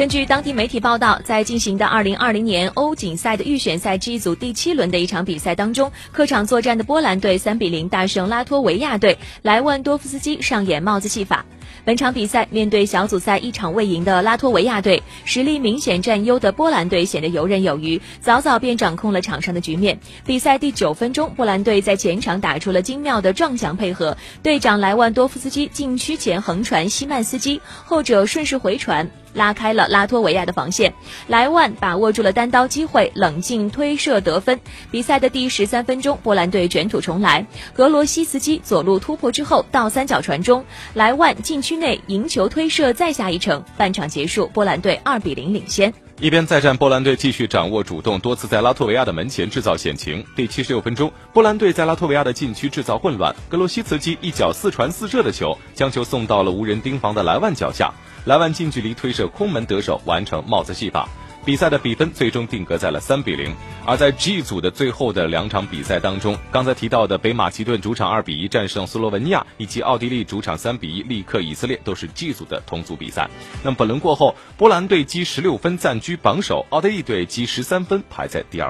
根据当地媒体报道，在进行的2020年欧锦赛的预选赛 G 组第七轮的一场比赛当中，客场作战的波兰队3比0大胜拉脱维亚队，莱万多夫斯基上演帽子戏法。本场比赛面对小组赛一场未赢的拉脱维亚队，实力明显占优的波兰队显得游刃有余，早早便掌控了场上的局面。比赛第九分钟，波兰队在前场打出了精妙的撞墙配合，队长莱万多夫斯基禁区前横传西曼斯基，后者顺势回传。拉开了拉脱维亚的防线，莱万把握住了单刀机会，冷静推射得分。比赛的第十三分钟，波兰队卷土重来，格罗西斯基左路突破之后倒三角传中，莱万进区内赢球推射再下一城。半场结束，波兰队二比零领先。一边再战，波兰队继续掌握主动，多次在拉脱维亚的门前制造险情。第七十六分钟，波兰队在拉脱维亚的禁区制造混乱，格罗西茨基一脚四传四射的球，将球送到了无人盯防的莱万脚下。莱万近距离推射空门得手，完成帽子戏法。比赛的比分最终定格在了三比零。而在 G 组的最后的两场比赛当中，刚才提到的北马其顿主场二比一战胜斯洛文尼亚，以及奥地利主场三比一力克以色列，都是 G 组的同组比赛。那么本轮过后，波兰队积十六分暂居榜首，奥地利队积十三分排在第二。